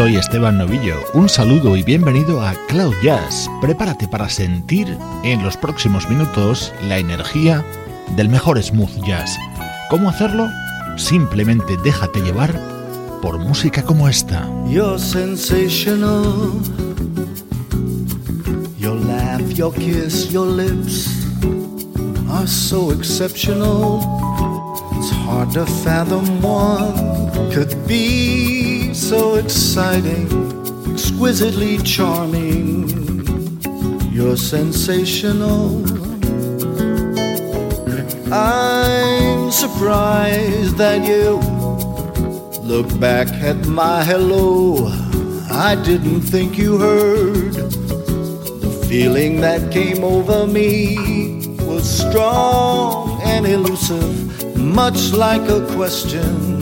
Soy Esteban Novillo, un saludo y bienvenido a Cloud Jazz. Prepárate para sentir en los próximos minutos la energía del mejor smooth jazz. ¿Cómo hacerlo? Simplemente déjate llevar por música como esta. You're sensational. Your laugh, your kiss, your lips are so exceptional. It's hard to fathom one could be so exciting, exquisitely charming. You're sensational. I'm surprised that you look back at my hello. I didn't think you heard. The feeling that came over me was strong and elusive, much like a question.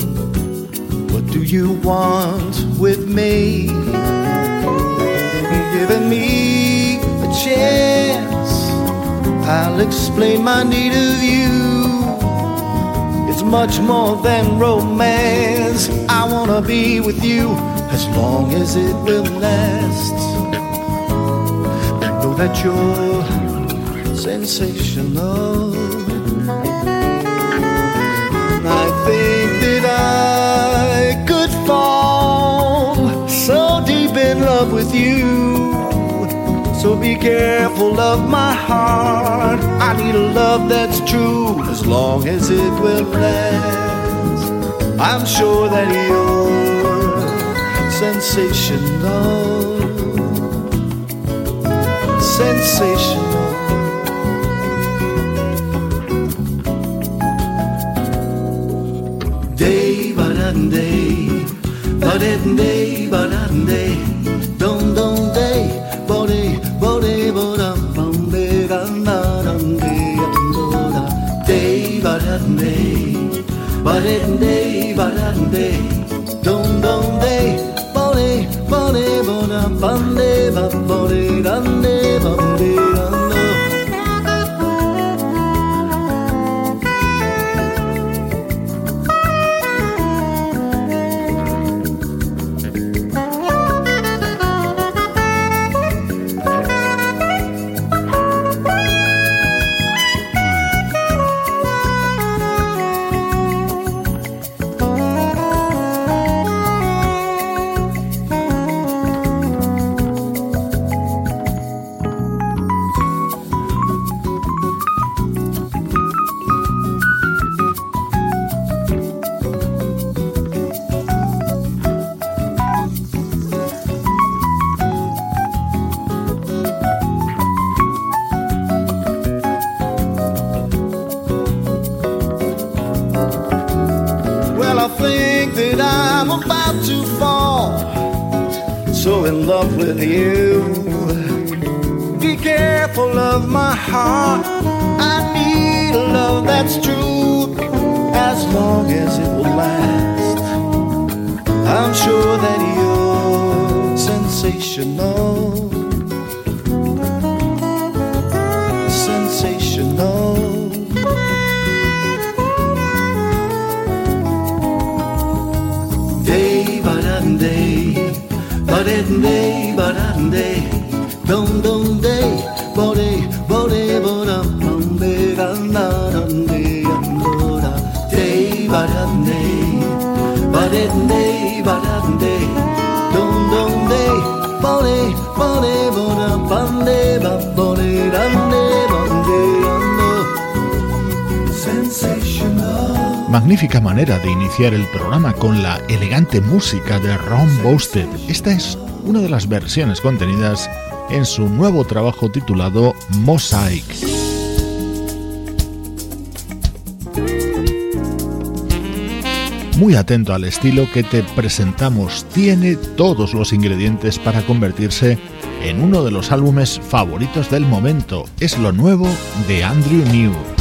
Do you want with me? Giving me a chance, I'll explain my need of you. It's much more than romance. I wanna be with you as long as it will last. I Know that you're sensational. I think love with you. So be careful of my heart. I need a love that's true as long as it will last. I'm sure that you're sensational. Sensational. Day ba day, ba day, ba day, dum dum day body body bodam bam be gan da dum day dum do da day badat day badat day badat day. Dum dum day body body bodam bam de bam body gan de bam de iniciar el programa con la elegante música de Ron Boasted. Esta es una de las versiones contenidas en su nuevo trabajo titulado Mosaic. Muy atento al estilo que te presentamos, tiene todos los ingredientes para convertirse en uno de los álbumes favoritos del momento. Es lo nuevo de Andrew New.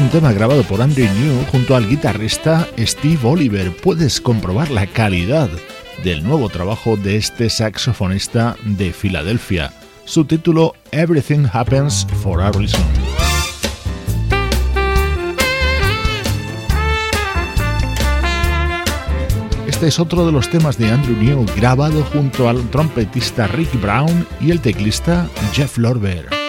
Un tema grabado por Andrew New junto al guitarrista Steve Oliver. Puedes comprobar la calidad del nuevo trabajo de este saxofonista de Filadelfia. Su título Everything Happens for a Reason. Este es otro de los temas de Andrew New grabado junto al trompetista Rick Brown y el teclista Jeff Lorber.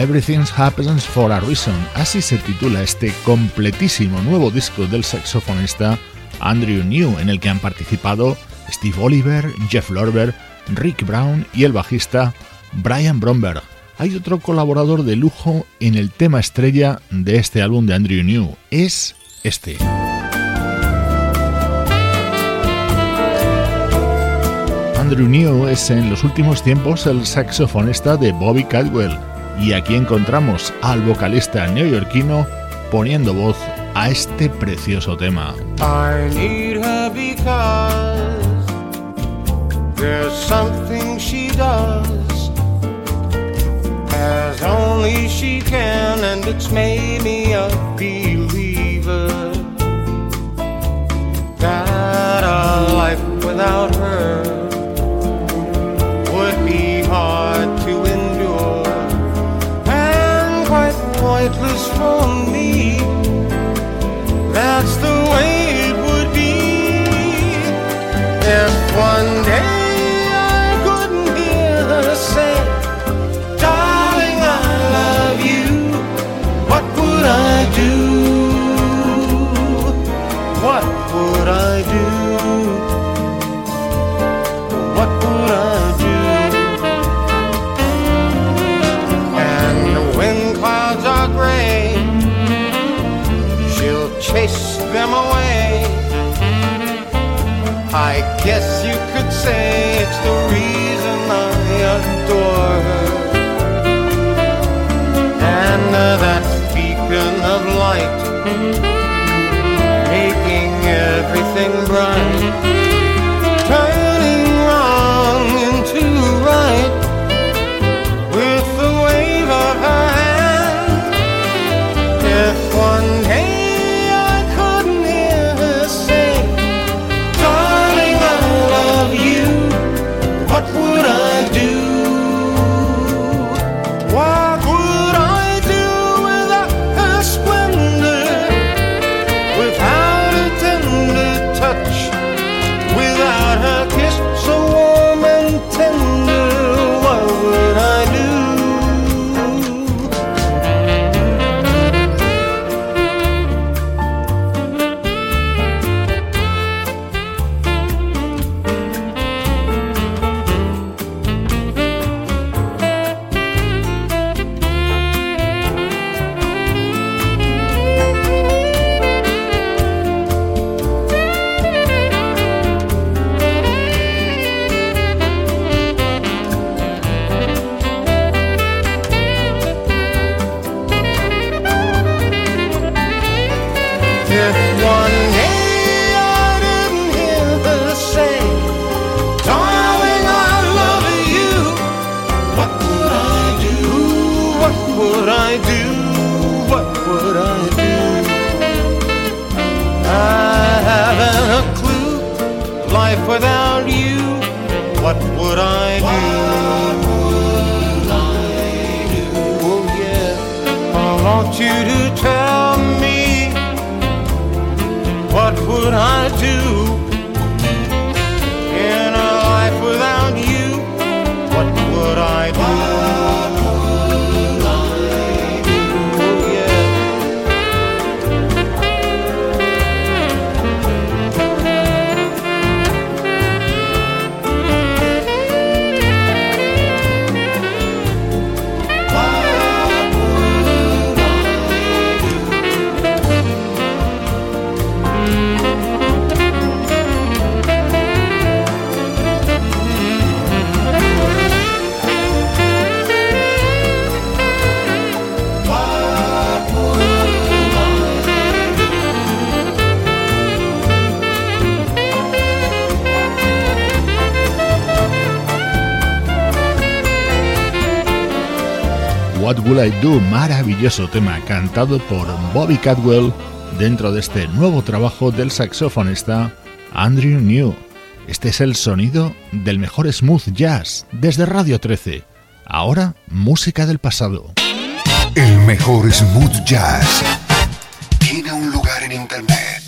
Everything Happens for a Reason. Así se titula este completísimo nuevo disco del saxofonista Andrew New, en el que han participado Steve Oliver, Jeff Lorber, Rick Brown y el bajista Brian Bromberg. Hay otro colaborador de lujo en el tema estrella de este álbum de Andrew New. Es este. Andrew New es en los últimos tiempos el saxofonista de Bobby Caldwell y aquí encontramos al vocalista neoyorquino poniendo voz a este precioso tema. I need her because there's something she does as only she can, and it's made me a believer that a life without her pointless for me. That's the way it would be if one day guess you could say it's the reason I adore her. And uh, that beacon of light, Will I Do, maravilloso tema cantado por Bobby Cadwell dentro de este nuevo trabajo del saxofonista Andrew New. Este es el sonido del mejor smooth jazz desde Radio 13. Ahora, música del pasado. El mejor smooth jazz tiene un lugar en internet.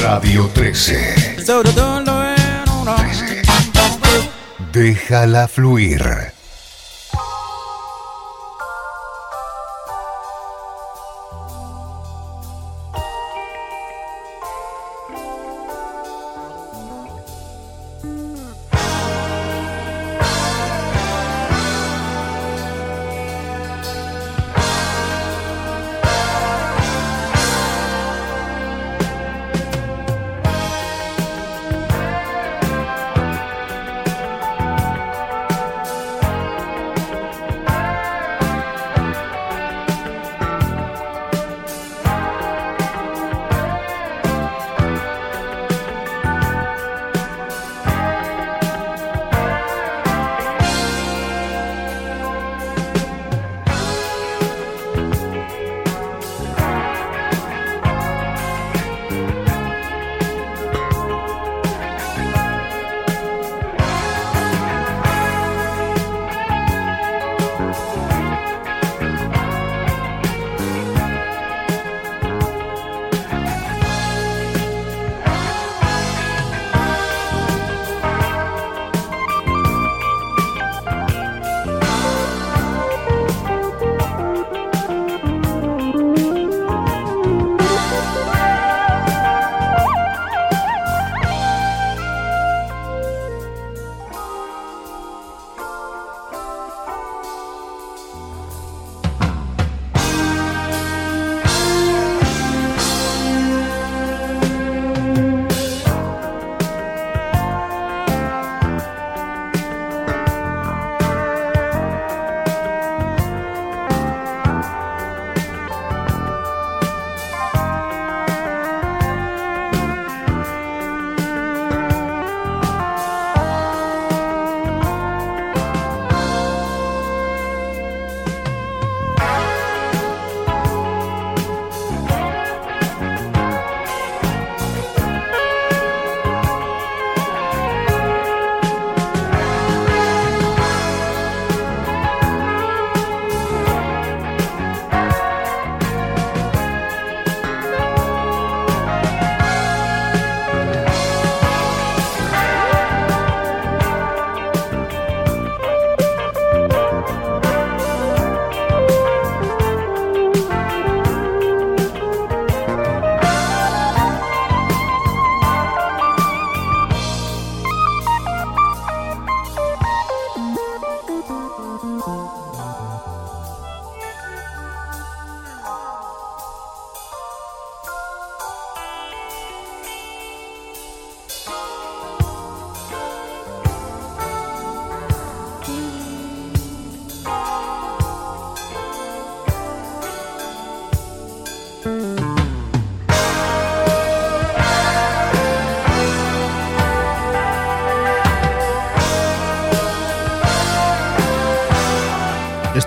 Radio 13. Déjala fluir.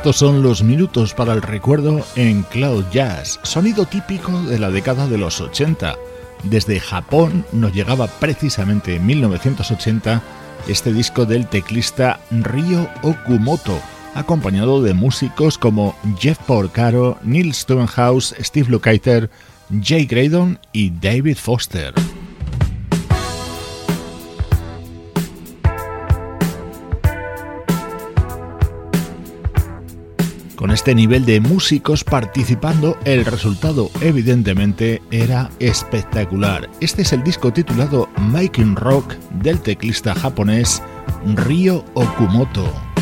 Estos son los minutos para el recuerdo en Cloud Jazz, sonido típico de la década de los 80. Desde Japón nos llegaba precisamente en 1980 este disco del teclista Ryo Okumoto, acompañado de músicos como Jeff Porcaro, Neil Stonehouse, Steve Lukather, Jay Graydon y David Foster. Este nivel de músicos participando, el resultado evidentemente era espectacular. Este es el disco titulado Making Rock del teclista japonés Ryo Okumoto.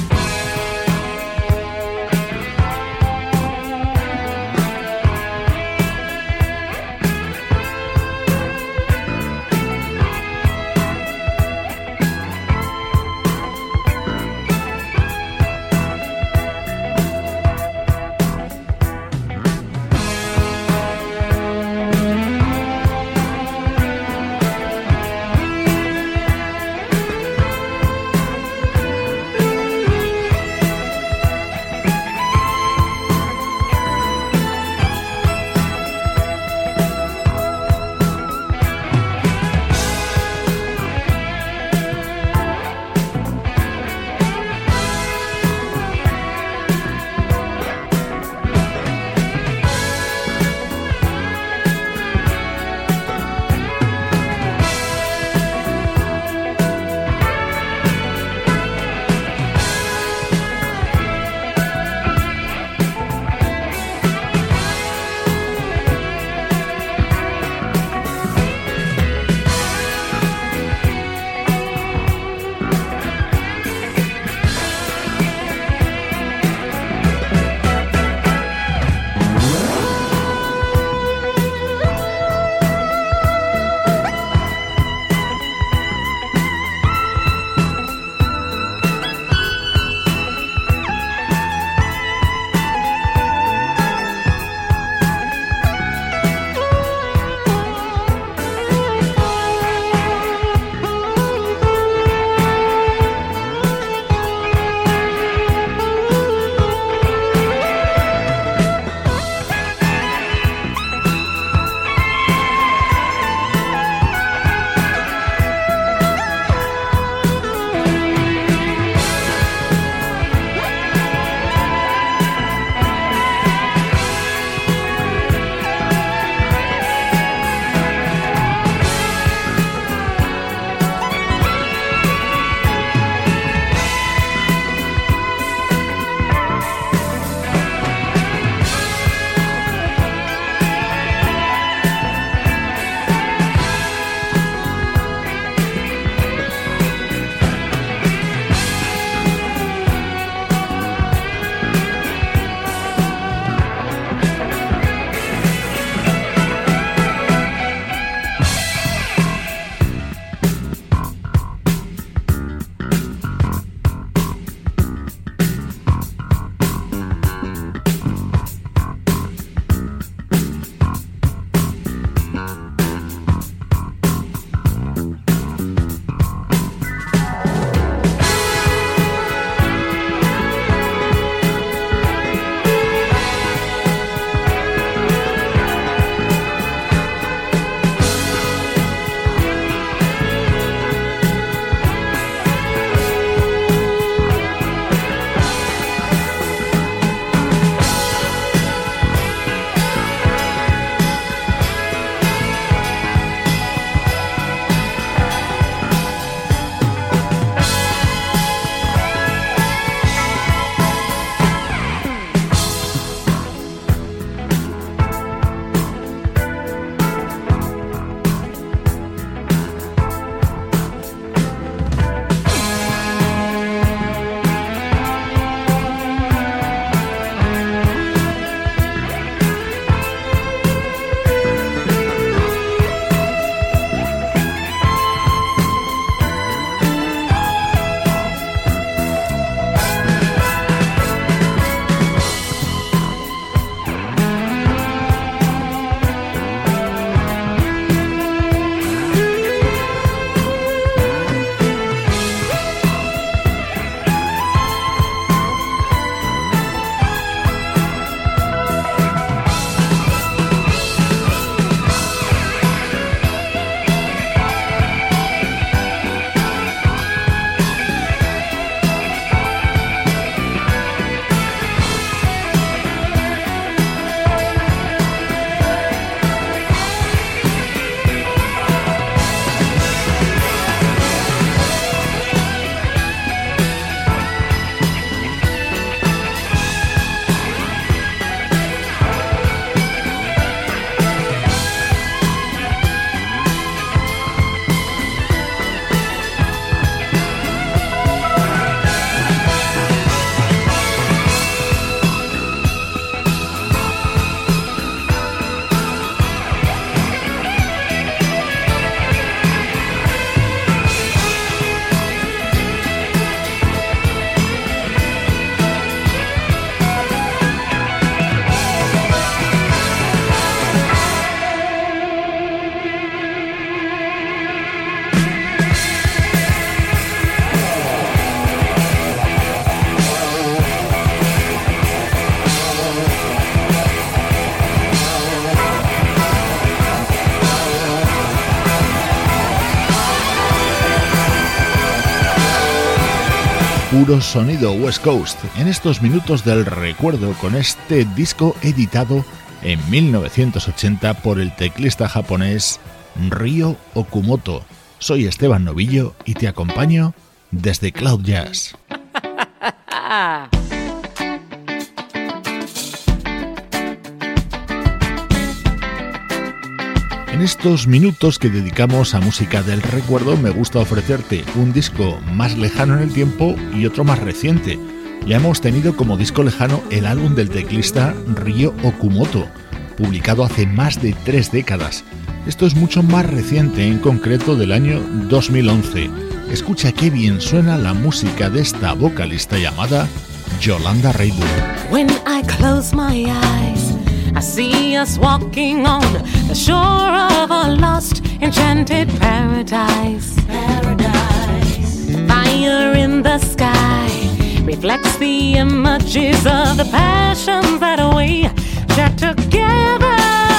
Sonido West Coast en estos minutos del recuerdo con este disco editado en 1980 por el teclista japonés Ryo Okumoto. Soy Esteban Novillo y te acompaño desde Cloud Jazz. En estos minutos que dedicamos a música del recuerdo me gusta ofrecerte un disco más lejano en el tiempo y otro más reciente. Ya hemos tenido como disco lejano el álbum del teclista Ryo Okumoto, publicado hace más de tres décadas. Esto es mucho más reciente, en concreto del año 2011. Escucha qué bien suena la música de esta vocalista llamada Yolanda Rayburn. When see us walking on the shore of a lost, enchanted paradise. Paradise. Fire in the sky reflects the images of the passions that we share together.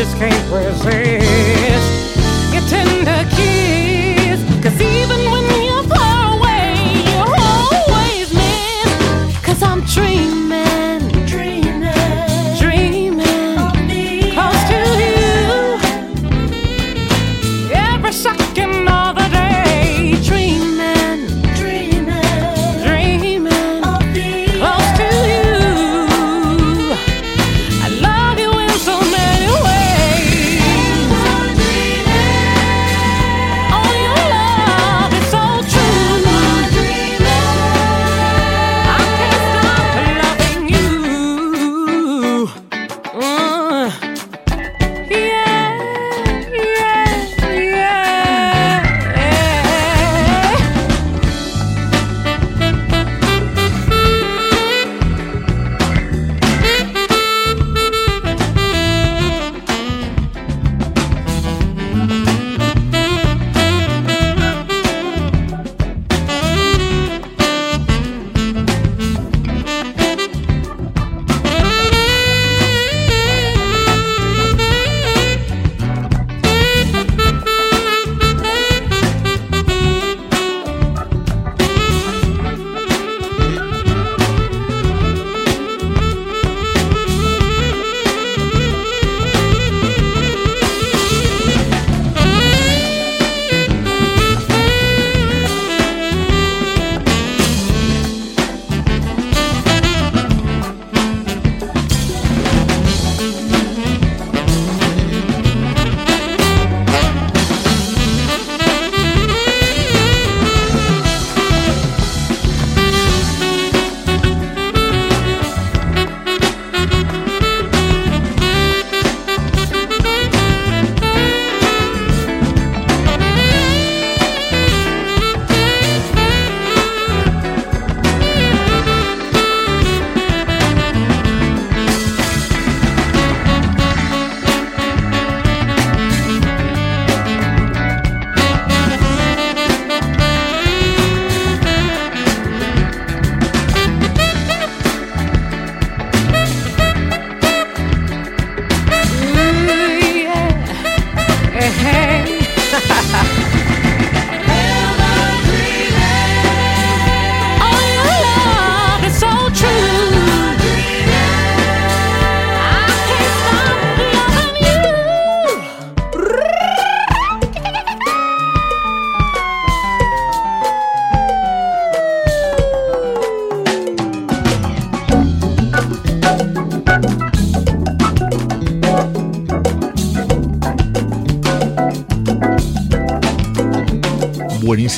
Just can't resist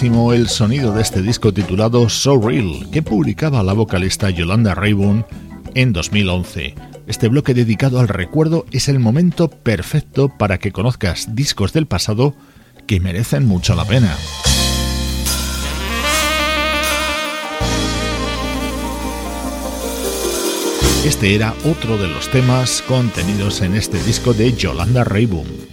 el sonido de este disco titulado So Real, que publicaba la vocalista Yolanda Rayburn en 2011. Este bloque dedicado al recuerdo es el momento perfecto para que conozcas discos del pasado que merecen mucho la pena. Este era otro de los temas contenidos en este disco de Yolanda Rayburn.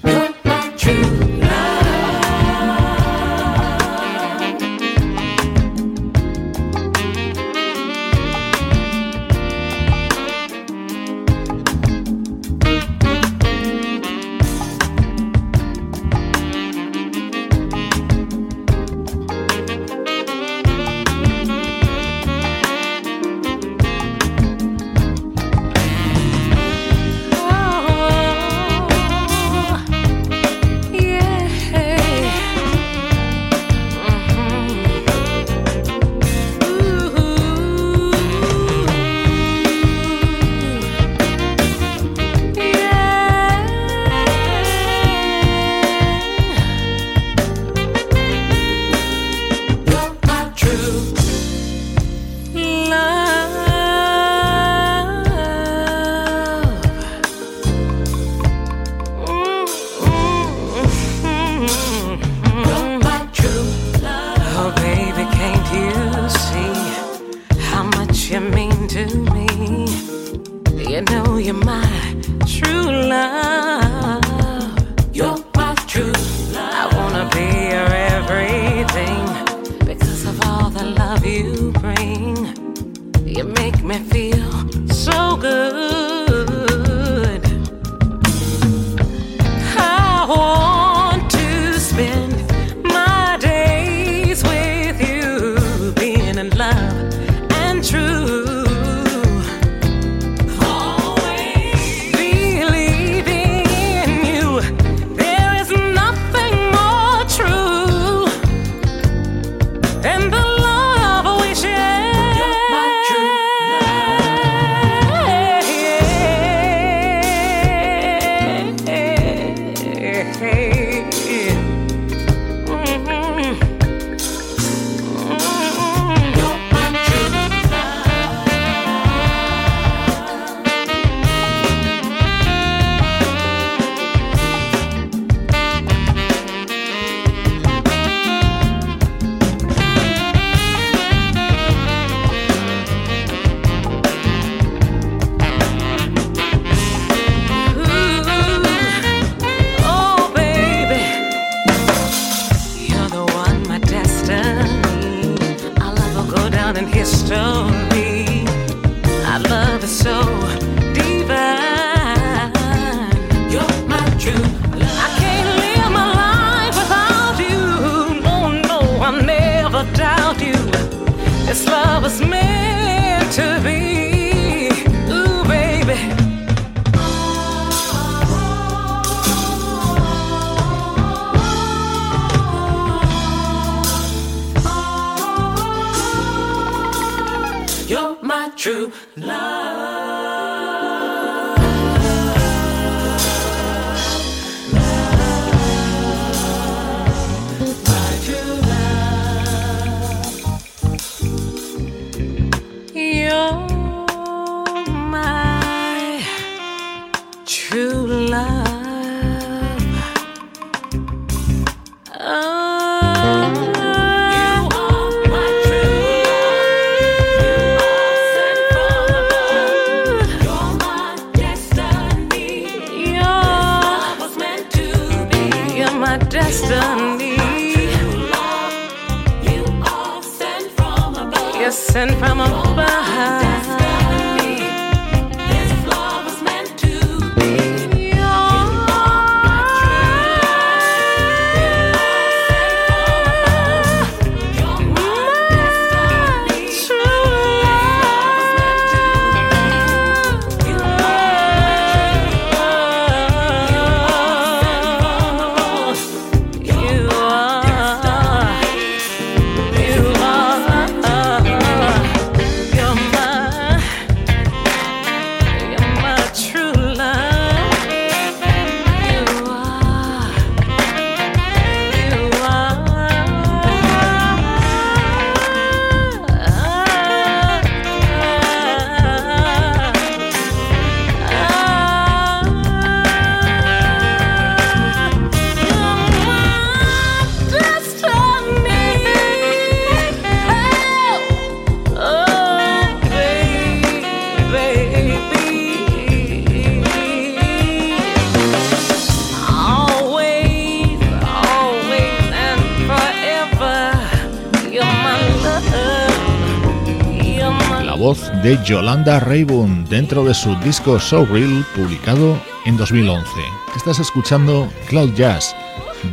Yolanda Raybun dentro de su disco So Real publicado en 2011. Estás escuchando Cloud Jazz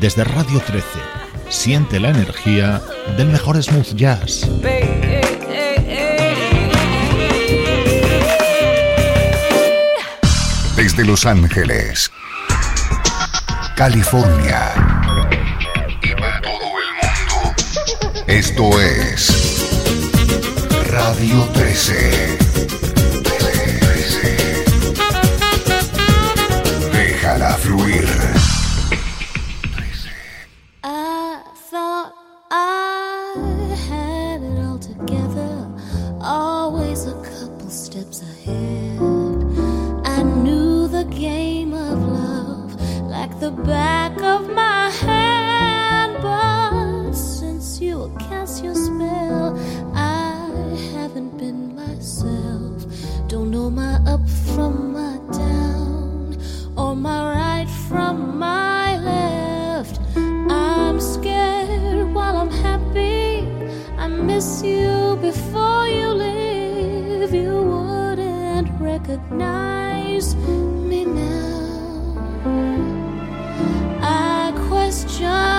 desde Radio 13. Siente la energía del mejor smooth jazz. Desde Los Ángeles, California y para todo el mundo, esto es Radio 13. Déjala fluir. Don't my up from my down, or my right from my left. I'm scared while I'm happy. I miss you before you leave. You wouldn't recognize me now. I question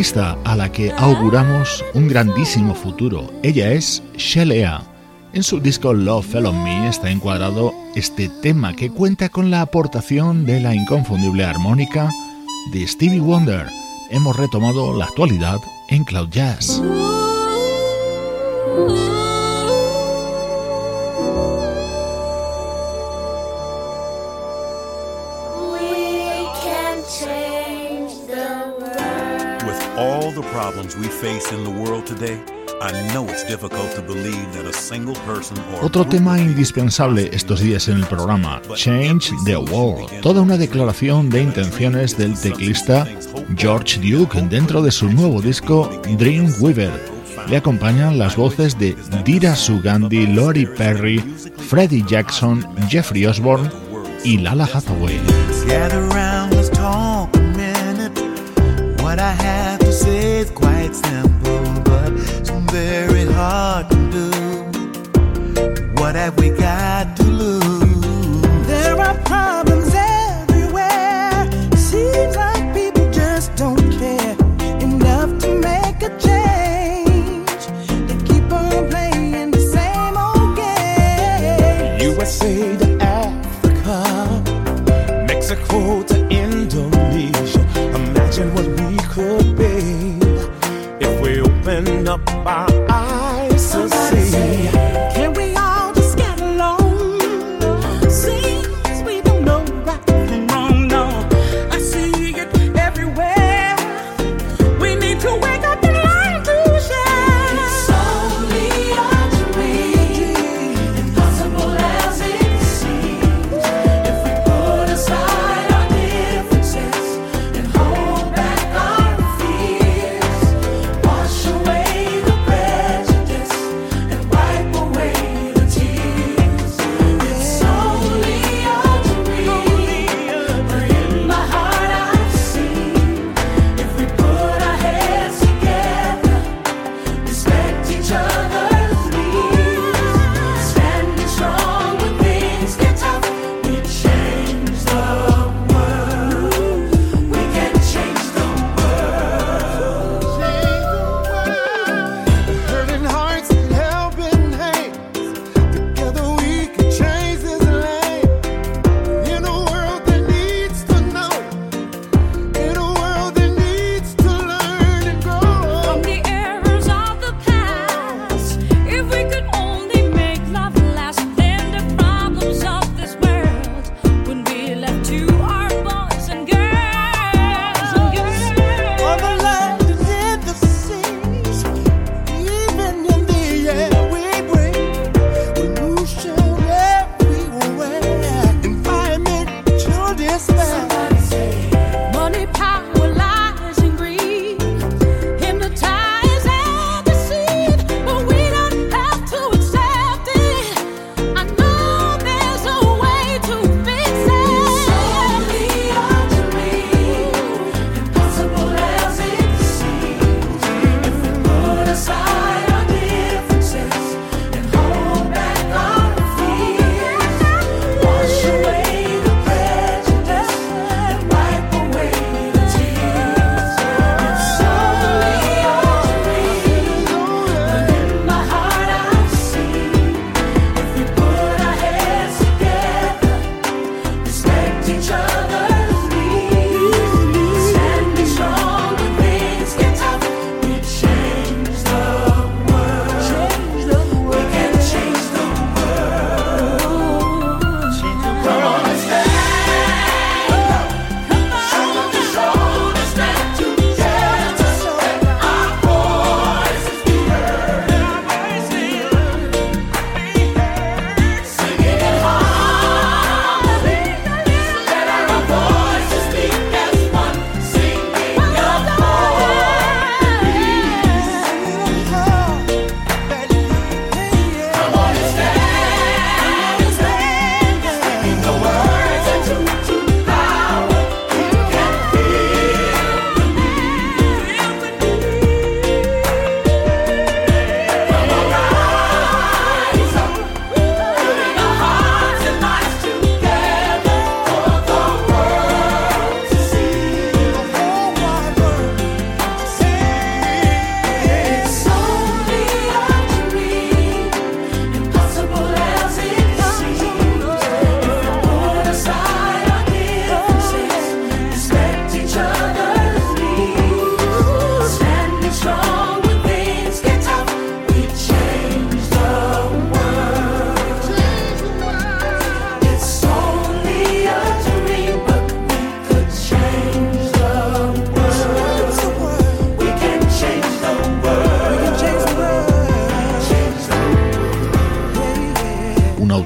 a la que auguramos un grandísimo futuro. Ella es Shelea. En su disco Love Fell on Me está encuadrado este tema que cuenta con la aportación de la inconfundible armónica de Stevie Wonder. Hemos retomado la actualidad en Cloud Jazz. Otro tema indispensable estos días en el programa, Change the World, toda una declaración de intenciones del teclista George Duke dentro de su nuevo disco Dreamweaver. Le acompañan las voces de Dira Sugandhi, Lori Perry, Freddie Jackson, Jeffrey Osborne y Lala Hathaway. Gather round, let's talk a minute. What I have to say is quite simple, but it's very hard to do. What have we got to lose? There are problems everywhere. Seems like people just don't care enough to make a change. They keep on playing the same old game. USA to Africa. Mexico to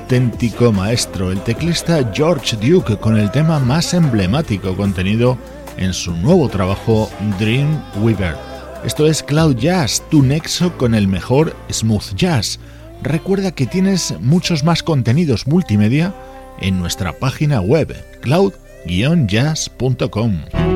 auténtico maestro, el teclista George Duke, con el tema más emblemático contenido en su nuevo trabajo Dreamweaver. Esto es Cloud Jazz, tu nexo con el mejor smooth jazz. Recuerda que tienes muchos más contenidos multimedia en nuestra página web cloud-jazz.com.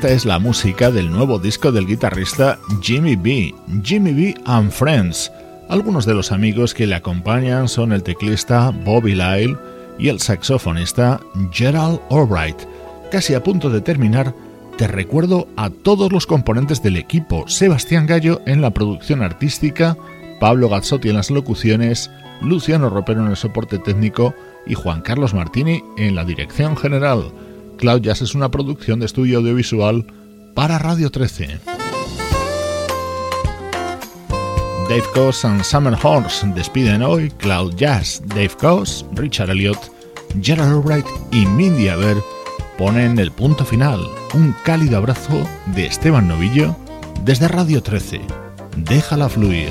Esta es la música del nuevo disco del guitarrista Jimmy B, Jimmy B and Friends. Algunos de los amigos que le acompañan son el teclista Bobby Lyle y el saxofonista Gerald Albright. Casi a punto de terminar, te recuerdo a todos los componentes del equipo, Sebastián Gallo en la producción artística, Pablo Gazzotti en las locuciones, Luciano Ropero en el soporte técnico y Juan Carlos Martini en la dirección general. Cloud Jazz es una producción de estudio audiovisual para Radio 13. Dave Coase and Summer Horns despiden hoy Cloud Jazz, Dave Coase, Richard Elliott Gerald Albright y Mindy Aber ponen el punto final. Un cálido abrazo de Esteban Novillo desde Radio 13. Déjala fluir.